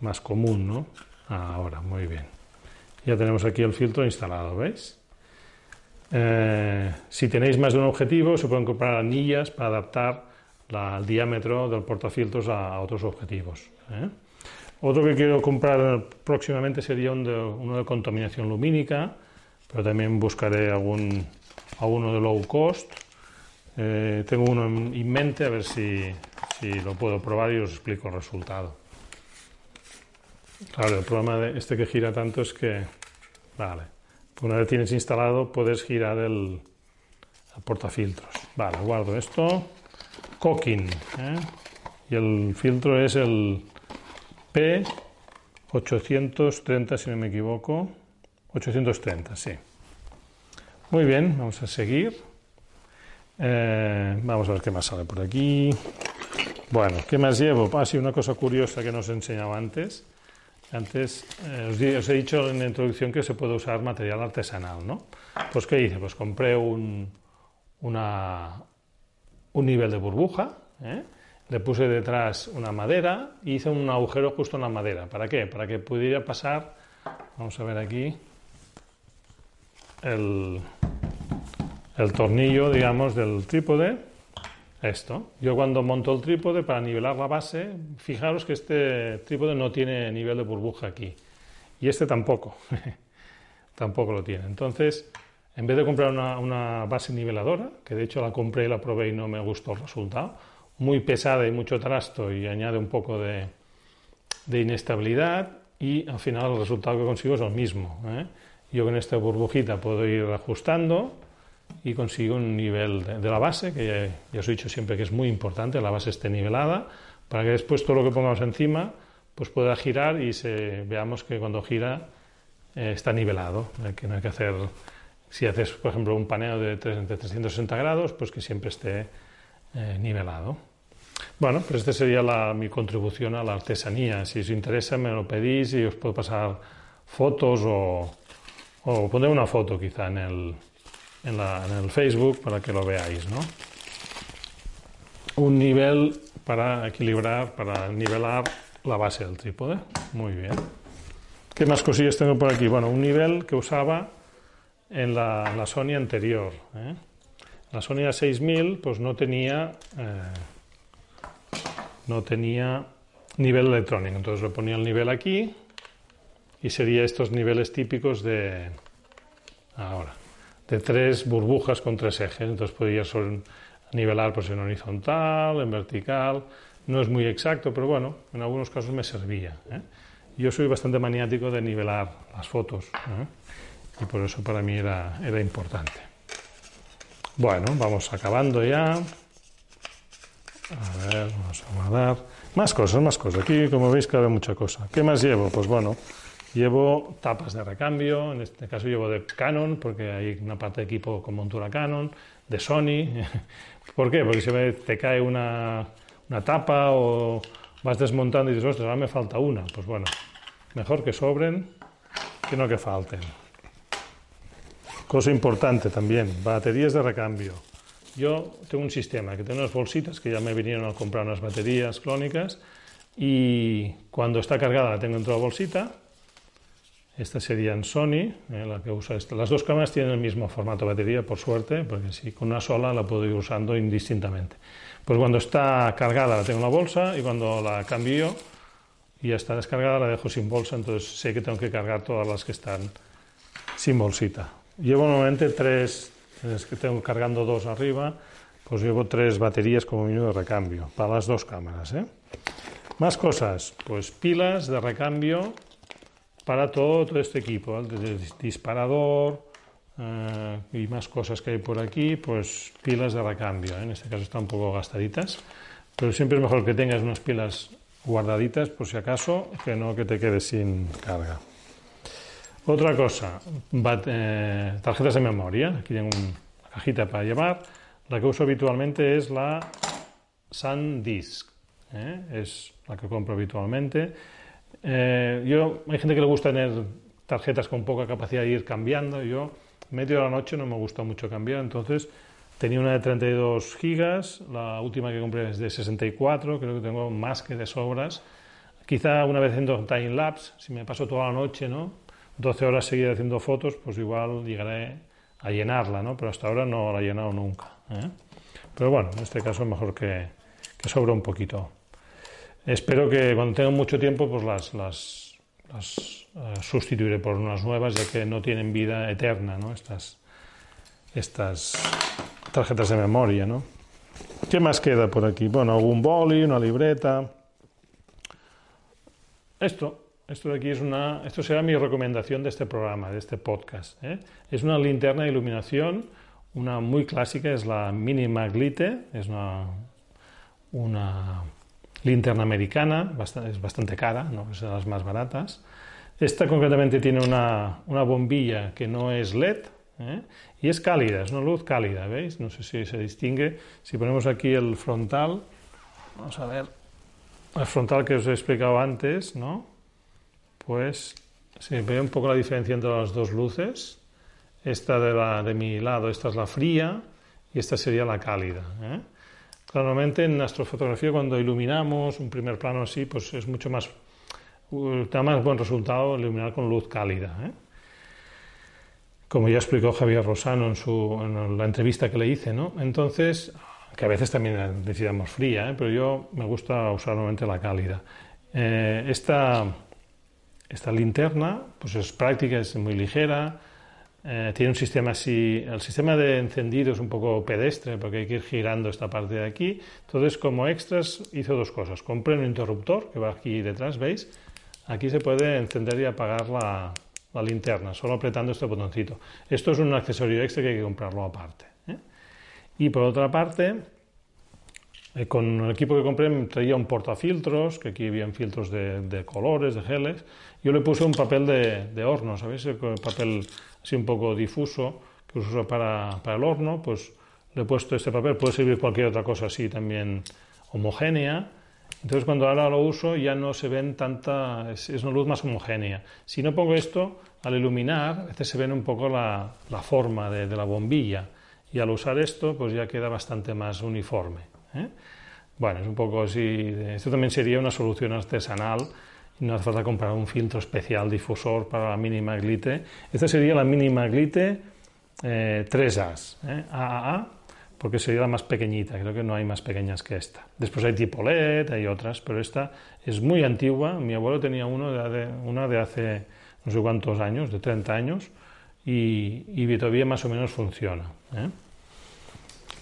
más común. ¿no? Ahora, muy bien. Ya tenemos aquí el filtro instalado, ¿veis? Eh, si tenéis más de un objetivo, se pueden comprar anillas para adaptar el diámetro del portafiltros a, otros objetivos. ¿eh? Otro que quiero comprar próximamente sería uno de contaminación lumínica, pero también buscaré algún, alguno de low cost. Eh, tengo uno en, mente, a ver si, si, lo puedo probar y os explico el resultado. Claro, el problema de este que gira tanto es que... Vale. Una vez tienes instalado, puedes girar el, portafiltros. Vale, guardo esto. Cooking. ¿eh? Y el filtro es el, P830, si no me equivoco. 830, sí. Muy bien, vamos a seguir. Eh, vamos a ver qué más sale por aquí. Bueno, ¿qué más llevo? Ah, sí, una cosa curiosa que nos enseñaba antes. Antes eh, os, he dicho en la introducción que se puede usar material artesanal, ¿no? Pues ¿qué hice? Pues compré un, una, un nivel de burbuja, ¿eh? le puse detrás una madera y hice un agujero justo en la madera. ¿Para qué? Para que pudiera pasar, vamos a ver aquí, el, el tornillo, digamos, del trípode, esto. Yo cuando monto el trípode para nivelar la base, fijaros que este trípode no tiene nivel de burbuja aquí. Y este tampoco. tampoco lo tiene. Entonces, en vez de comprar una, base niveladora, que de hecho la compré y la probé y no me gustó el resultado, muy pesada y mucho trasto y añade un poco de, de inestabilidad y al final el resultado que consigo es el mismo. ¿eh? Yo con esta burbujita puedo ir ajustando y consigo un nivel de, la base, que ya, os he dicho siempre que es muy importante, la base esté nivelada, para que después todo lo que pongamos encima pues pueda girar y se, veamos que cuando gira eh, está nivelado, que no hay que hacer, si haces por ejemplo un paneo de, 360 grados, pues que siempre esté eh, nivelado. Bueno, pues esta sería mi contribución a la artesanía. Si os interesa me lo pedís y os puedo pasar fotos o, o poner una foto quizá en el, en, el Facebook para que lo veáis, ¿no? Un nivel para equilibrar, para nivelar la base del trípode. Muy bien. ¿Qué más cosillas tengo por aquí? Bueno, un nivel que usaba en la, Sony anterior. ¿eh? La Sony A6000 pues no tenía, eh, no tenía nivel electrónico. Entonces le ponía el nivel aquí y sería estos niveles típicos de ahora de tres burbujas con tres ejes. Entonces podría nivelar pues en horizontal en vertical. No es muy exacto pero bueno en algunos casos me servía ¿eh? yo soy bastante maniático de nivelar las fotos ¿eh? y por eso para mí era, era importante. Bueno vamos acabando ya. A ver vamos a guardar. Más cosas más cosas. Aquí como veis cabe mucha cosa. ¿qué más llevo? pues bueno Llevo tapas de recambio, en este caso llevo de Canon, porque hay una parte de equipo con montura Canon, de Sony. ¿Por qué? Porque si te cae una, una tapa o vas desmontando y dices, ostras, ahora me falta una. Pues bueno, mejor que sobren que no que falten. Cosa importante también, baterías de recambio. Yo tengo un sistema que tengo unas bolsitas que ya me vinieron a comprar unas baterías clónicas y cuando está cargada la tengo dentro de la bolsita esta sería en Sony, eh, la que usa esta. Las dos cámaras tienen el mismo formato de batería, por suerte, porque si con una sola la puedo ir usando indistintamente. Pues cuando está cargada la tengo en la bolsa y cuando la cambio y ya está descargada la dejo sin bolsa, entonces sé que tengo que cargar todas las que están sin bolsita. Llevo normalmente tres, es que tengo cargando dos arriba, pues llevo tres baterías como mínimo de recambio para las dos cámaras. ¿eh? Más cosas, pues pilas de recambio para todo, todo este equipo, desde disparador eh, y más cosas que hay por aquí, pues pilas de recambio, ¿eh? en este caso están un poco gastaditas, pero siempre es mejor que tengas unas pilas guardaditas por si acaso, que no que te quedes sin carga. Otra cosa, eh, tarjetas de memoria, aquí tengo una cajita para llevar, la que uso habitualmente es la SanDisk, es la que compro habitualmente eh, yo, hay gente que le gusta tener tarjetas con poca capacidad de ir cambiando. Yo, medio de la noche no me gusta mucho cambiar, entonces tenía una de 32 gigas, la última que compré es de 64, creo que tengo más que de sobras. Quizá una vez haciendo time lapse, si me paso toda la noche, ¿no? 12 horas seguidas haciendo fotos, pues igual llegaré a llenarla, ¿no? Pero hasta ahora no la he llenado nunca. ¿eh? Pero bueno, en este caso mejor que, que sobra un poquito. Espero que cuando tenga mucho tiempo pues las, las, eh, sustituiré por unas nuevas, ya que no tienen vida eterna ¿no? estas, estas tarjetas de memoria. ¿no? ¿Qué más queda por aquí? Bueno, algún boli, una libreta. Esto, esto de aquí es una, esto será mi recomendación de este programa, de este podcast. ¿eh? Es una linterna de iluminación, una muy clásica, es la Mini Maglite, es una, una linterna americana, es bastante cara, no es de las más baratas. Esta concretamente tiene una, bombilla que no es LED ¿eh? y es cálida, es una luz cálida, ¿veis? No sé si se distingue. Si ponemos aquí el frontal, vamos a ver, el frontal que os he explicado antes, ¿no? Pues se ve un poco la diferencia entre las dos luces. Esta de, la, de mi lado, esta es la fría y esta sería la cálida. ¿eh? Claramente en astrofotografía cuando iluminamos un primer plano así, pues es mucho más, da más buen resultado iluminar con luz cálida. ¿eh? Como ya explicó Javier Rosano en, su, en la entrevista que le hice, ¿no? Entonces, que a veces también decidamos fría, ¿eh? pero yo me gusta usar normalmente la cálida. esta, esta linterna pues es práctica, es muy ligera, eh, tiene un sistema así, el sistema de encendido es un poco pedestre porque hay que ir girando esta parte de aquí. Entonces, como extras, hizo dos cosas. Compré un interruptor que va aquí detrás, ¿veis? Aquí se puede encender y apagar la, la linterna, solo apretando este botoncito. Esto es un accesorio extra que hay que comprarlo aparte. ¿eh? Y por otra parte, eh, con el equipo que compré traía un portafiltros, que aquí habían filtros de, de colores, de geles. Yo le puse un papel de, de horno, ¿sabéis? El papel así un poco difuso que uso para, para, el horno, pues le he puesto este papel, puede servir cualquier otra cosa así también homogénea. Entonces cuando ahora lo uso ya no se ven tanta, es, una luz más homogénea. Si no pongo esto, al iluminar, a veces se ven un poco la, la forma de, de, la bombilla y al usar esto pues ya queda bastante más uniforme. ¿eh? Bueno, es un poco así, esto también sería una solución artesanal no hace falta comprar un filtro especial difusor para la mínima glite. Esta sería la mínima glite eh, 3As, ¿eh? AAA, porque sería la más pequeñita, creo que no hay más pequeñas que esta. Después hay tipo LED, hay otras, pero esta es muy antigua. Mi abuelo tenía uno de, una de hace no sé cuántos años, de 30 años, y, y todavía más o menos funciona. ¿eh?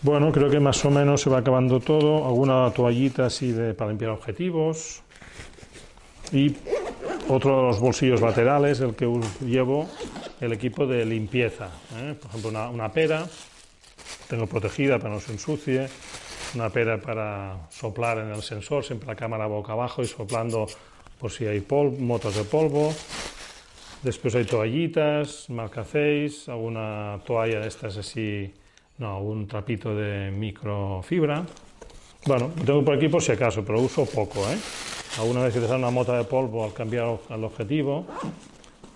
Bueno, creo que más o menos se va acabando todo. Alguna toallita así de, para limpiar objetivos, y otro de los bolsillos laterales, el que llevo el equipo de limpieza. ¿eh? Por ejemplo, una, pera, tengo protegida para no se ensucie, una pera para soplar en el sensor, siempre la cámara boca abajo y soplando por si hay polvo, motos de polvo. Después hay toallitas, marca 6, alguna toalla de estas así, no, un trapito de microfibra. Bueno, tengo por aquí por si acaso, pero uso poco, ¿eh? Alguna vez que te sale una mota de polvo al cambiar el objetivo,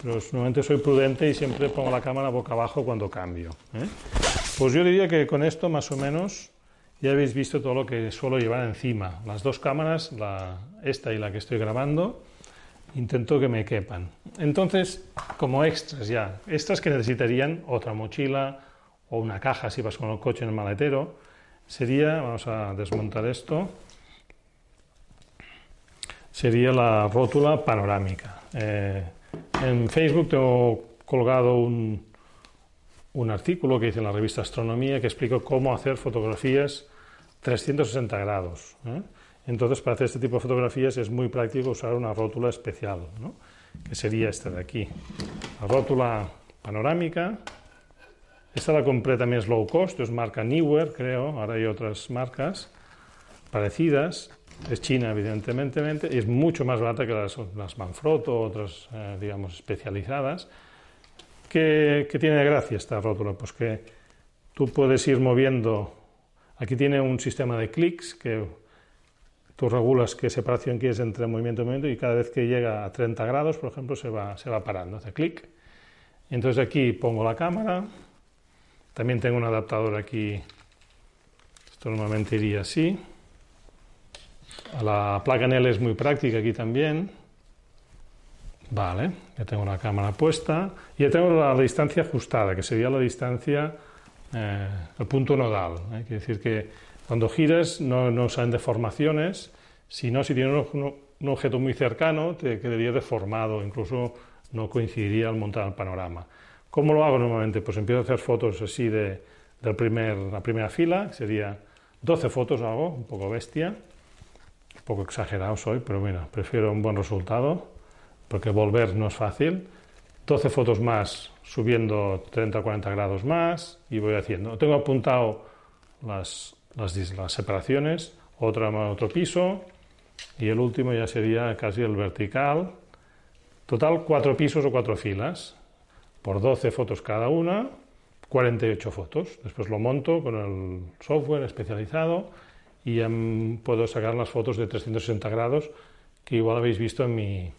pero normalmente soy prudente y siempre pongo la cámara boca abajo cuando cambio. ¿eh? Pues yo diría que con esto más o menos ya habéis visto todo lo que suelo llevar encima. Las dos cámaras, esta y la que estoy grabando, intento que me quepan. Entonces, como extras ya, extras que necesitarían otra mochila o una caja si vas con el coche en el maletero, sería, vamos a desmontar esto, sería la rótula panorámica. Eh, en Facebook tengo colgado un, un, artículo que hice en la revista Astronomía que explica cómo hacer fotografías 360 grados. ¿eh? Entonces, para hacer este tipo de fotografías es muy práctico usar una rótula especial, que sería esta de aquí. La rótula panorámica. Esta la compré también es low cost, es marca Newer, creo, ahora hay otras marcas parecidas es China, evidentemente, y es mucho más barata que las, las Manfrotto otras, eh, digamos, especializadas. ¿Qué, tiene de gracia esta rótula? Pues que tú puedes ir moviendo. Aquí tiene un sistema de clics que tú regulas qué separación quieres entre movimiento y movimiento y cada vez que llega a 30 grados, por ejemplo, se va, se va parando, hace clic. Entonces aquí pongo la cámara, también tengo un adaptador aquí, esto normalmente iría así, la placa en L es muy práctica aquí también. Vale, ya tengo la cámara puesta. Y ya tengo la distancia ajustada, que sería la distancia, eh, el punto nodal. ¿eh? Quiere decir que cuando gires no, no salen deformaciones, sino si tienes un, un, objeto muy cercano te quedaría deformado, incluso no coincidiría al montar el panorama. ¿Cómo lo hago normalmente? Pues empiezo a hacer fotos así de, la primera fila, sería 12 fotos hago, un poco bestia poco exagerado soy, pero mira, prefiero un buen resultado, porque volver no es fácil. 12 fotos más, subiendo 30 o 40 grados más, y voy haciendo. Tengo apuntado las, las, las separaciones, otra, otro piso, y el último ya sería casi el vertical. Total, cuatro pisos o cuatro filas, por 12 fotos cada una, 48 fotos. Después lo monto con el software especializado y ya puedo sacar las fotos de 360 grados que igual habéis visto en mi,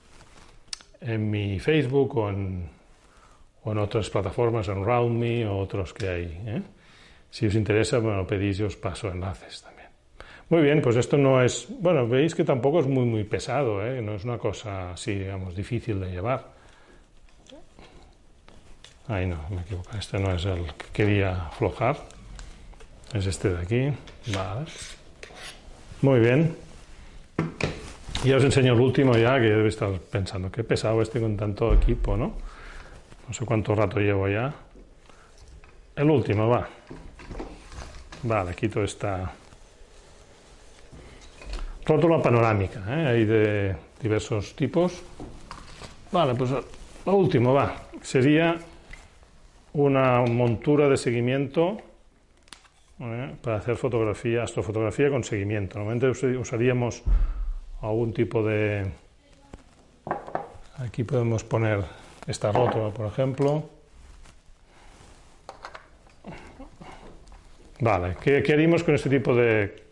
en mi Facebook o en, otras plataformas, en RoundMe o otros que hay. ¿eh? Si os interesa, bueno, pedís y os paso enlaces también. Muy bien, pues esto no es, bueno, veis que tampoco es muy, muy pesado, ¿eh? no es una cosa así, digamos, difícil de llevar. Ahí no, me equivoco, este no es el que quería aflojar, es este de aquí, vale. Muy bien. Y os enseño el último ya, que debe estar pensando, qué pesado este con tanto equipo, ¿no? No sé cuánto rato llevo ya. El último, va. Vale, quito esta rótula panorámica, ¿eh? hay de diversos tipos. Vale, pues lo último, va, sería una montura de seguimiento para hacer fotografía, astrofotografía con seguimiento. Normalmente usaríamos algún tipo de... Aquí podemos poner esta rótula, por ejemplo. Vale, ¿qué, haríamos con este tipo de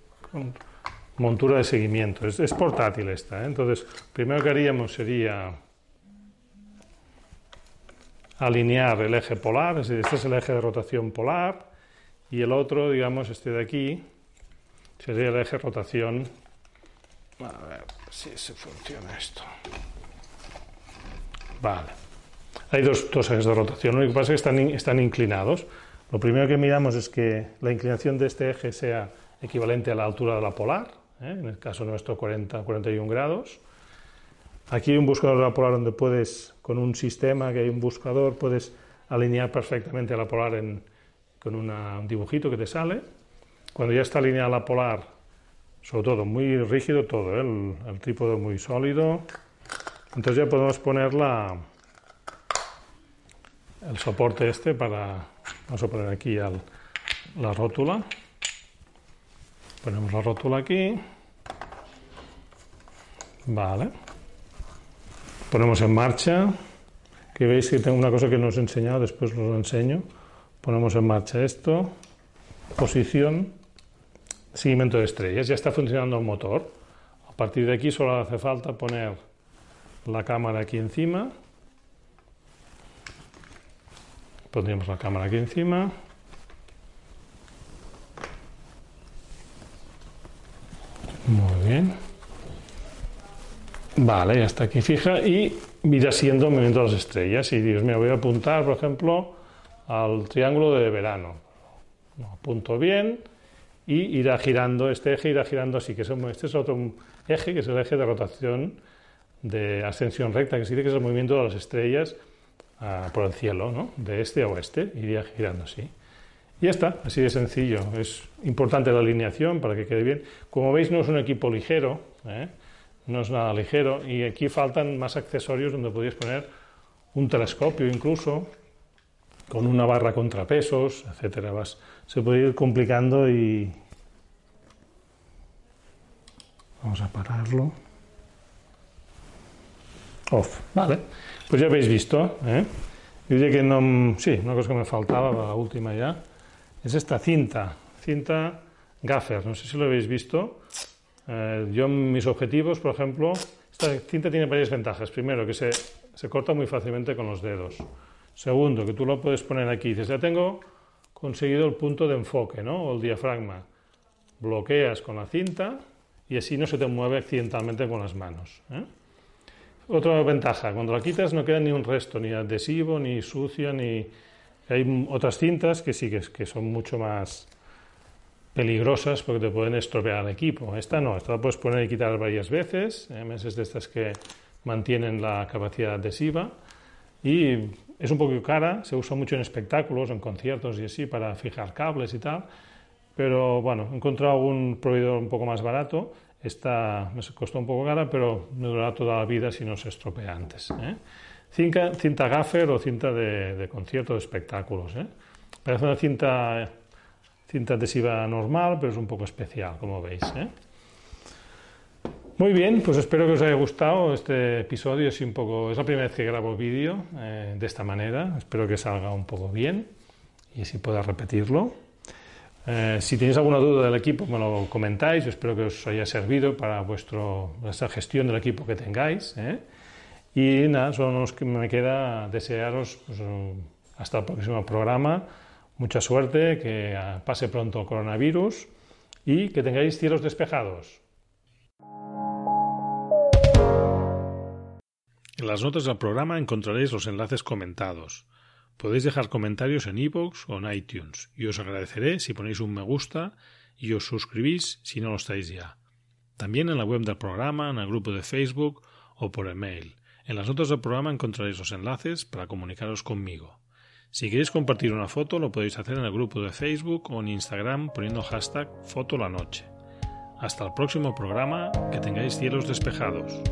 montura de seguimiento? Es, portátil esta, ¿eh? entonces, primero que haríamos sería alinear el eje polar, es decir, este es el eje de rotación polar, y el otro, digamos, este de aquí, sería el eje rotación a ver si se funciona esto. Vale. Hay dos, dos ejes de rotación. Lo que pasa es que están, están inclinados. Lo primero que miramos es que la inclinación de este eje sea equivalente a la altura de la polar, ¿eh? en el caso nuestro 40-41 grados. Aquí hay un buscador de la polar donde puedes, con un sistema que hay un buscador, puedes alinear perfectamente la polar con un dibujito que te sale. Cuando ya está alineada la polar sobre todo muy rígido todo, ¿eh? el, el, trípode muy sólido. Entonces ya podemos poner la, el soporte este para, vamos a poner aquí la rótula. Ponemos la rótula aquí. Vale. Ponemos en marcha. Que veis que tengo una cosa que no os he enseñado, después os lo enseño. Ponemos en marcha esto. Posición seguimiento de estrellas, ya está funcionando el motor. A partir de aquí solo hace falta poner la cámara aquí encima. Pondríamos la cámara aquí encima. Muy bien. Vale, ya está aquí fija y irá siendo el movimiento de las estrellas. Y Dios mío, voy a apuntar, por ejemplo, al triángulo de verano. apunto bien y irá girando, este eje irá girando así, que es, este es otro eje, que es el eje de rotación de ascensión recta, que que es el movimiento de las estrellas ah, por el cielo, ¿no? de este a oeste, iría girando así. Y ya está, así de sencillo. Es importante la alineación para que quede bien. Como veis, no es un equipo ligero, ¿eh? no es nada ligero, y aquí faltan más accesorios donde podéis poner un telescopio incluso, con una barra contrapesos, etcétera. Vas, se puede ir complicando y vamos a pararlo. Off, vale. Pues ya habéis visto. ¿eh? Yo diría que no, sí, una cosa que me faltaba, la última ya, es esta cinta, cinta gaffer. No sé si lo habéis visto. Eh, yo mis objetivos, por ejemplo, esta cinta tiene varias ventajas. Primero, que se, se corta muy fácilmente con los dedos. Segundo, que tú lo puedes poner aquí. Dices, ya tengo conseguido el punto de enfoque, ¿no? O el diafragma. Bloqueas con la cinta y así no se te mueve accidentalmente con las manos. ¿eh? Otra ventaja, cuando la quitas no queda ni un resto, ni adhesivo, ni sucio, ni... Hay otras cintas que sí que, son mucho más peligrosas porque te pueden estropear el equipo. Esta no, esta la puedes poner y quitar varias veces, ¿eh? meses de estas que mantienen la capacidad adhesiva y es un poco cara, se usa mucho en espectáculos, en conciertos y así, para fijar cables y tal, pero bueno, he encontrado un proveedor un poco más barato, esta me costó un poco cara, pero me durará toda la vida si no se estropea antes. ¿eh? Cinta, gaffer o cinta de, de concierto, de espectáculos. ¿eh? Parece una cinta, cinta adhesiva normal, pero es un poco especial, como veis. ¿eh? Muy bien, pues espero que os haya gustado este episodio. Es, un poco, es la primera vez que grabo vídeo eh, de esta manera. Espero que salga un poco bien y si pueda repetirlo. Eh, si tenéis alguna duda del equipo, me lo comentáis. espero que os haya servido para vuestro, vuestra gestión del equipo que tengáis. ¿eh? Y nada, solo nos, me queda desearos pues, hasta el próximo programa. Mucha suerte, que pase pronto el coronavirus y que tengáis cielos despejados. En las notas del programa encontraréis los enlaces comentados. Podéis dejar comentarios en iVoox o en iTunes y os agradeceré si ponéis un me gusta y os suscribís si no lo estáis ya. También en la web del programa, en el grupo de Facebook o por email. En las notas del programa encontraréis los enlaces para comunicaros conmigo. Si queréis compartir una foto lo podéis hacer en el grupo de Facebook o en Instagram poniendo hashtag fotolanoche. Hasta el próximo programa, que tengáis cielos despejados.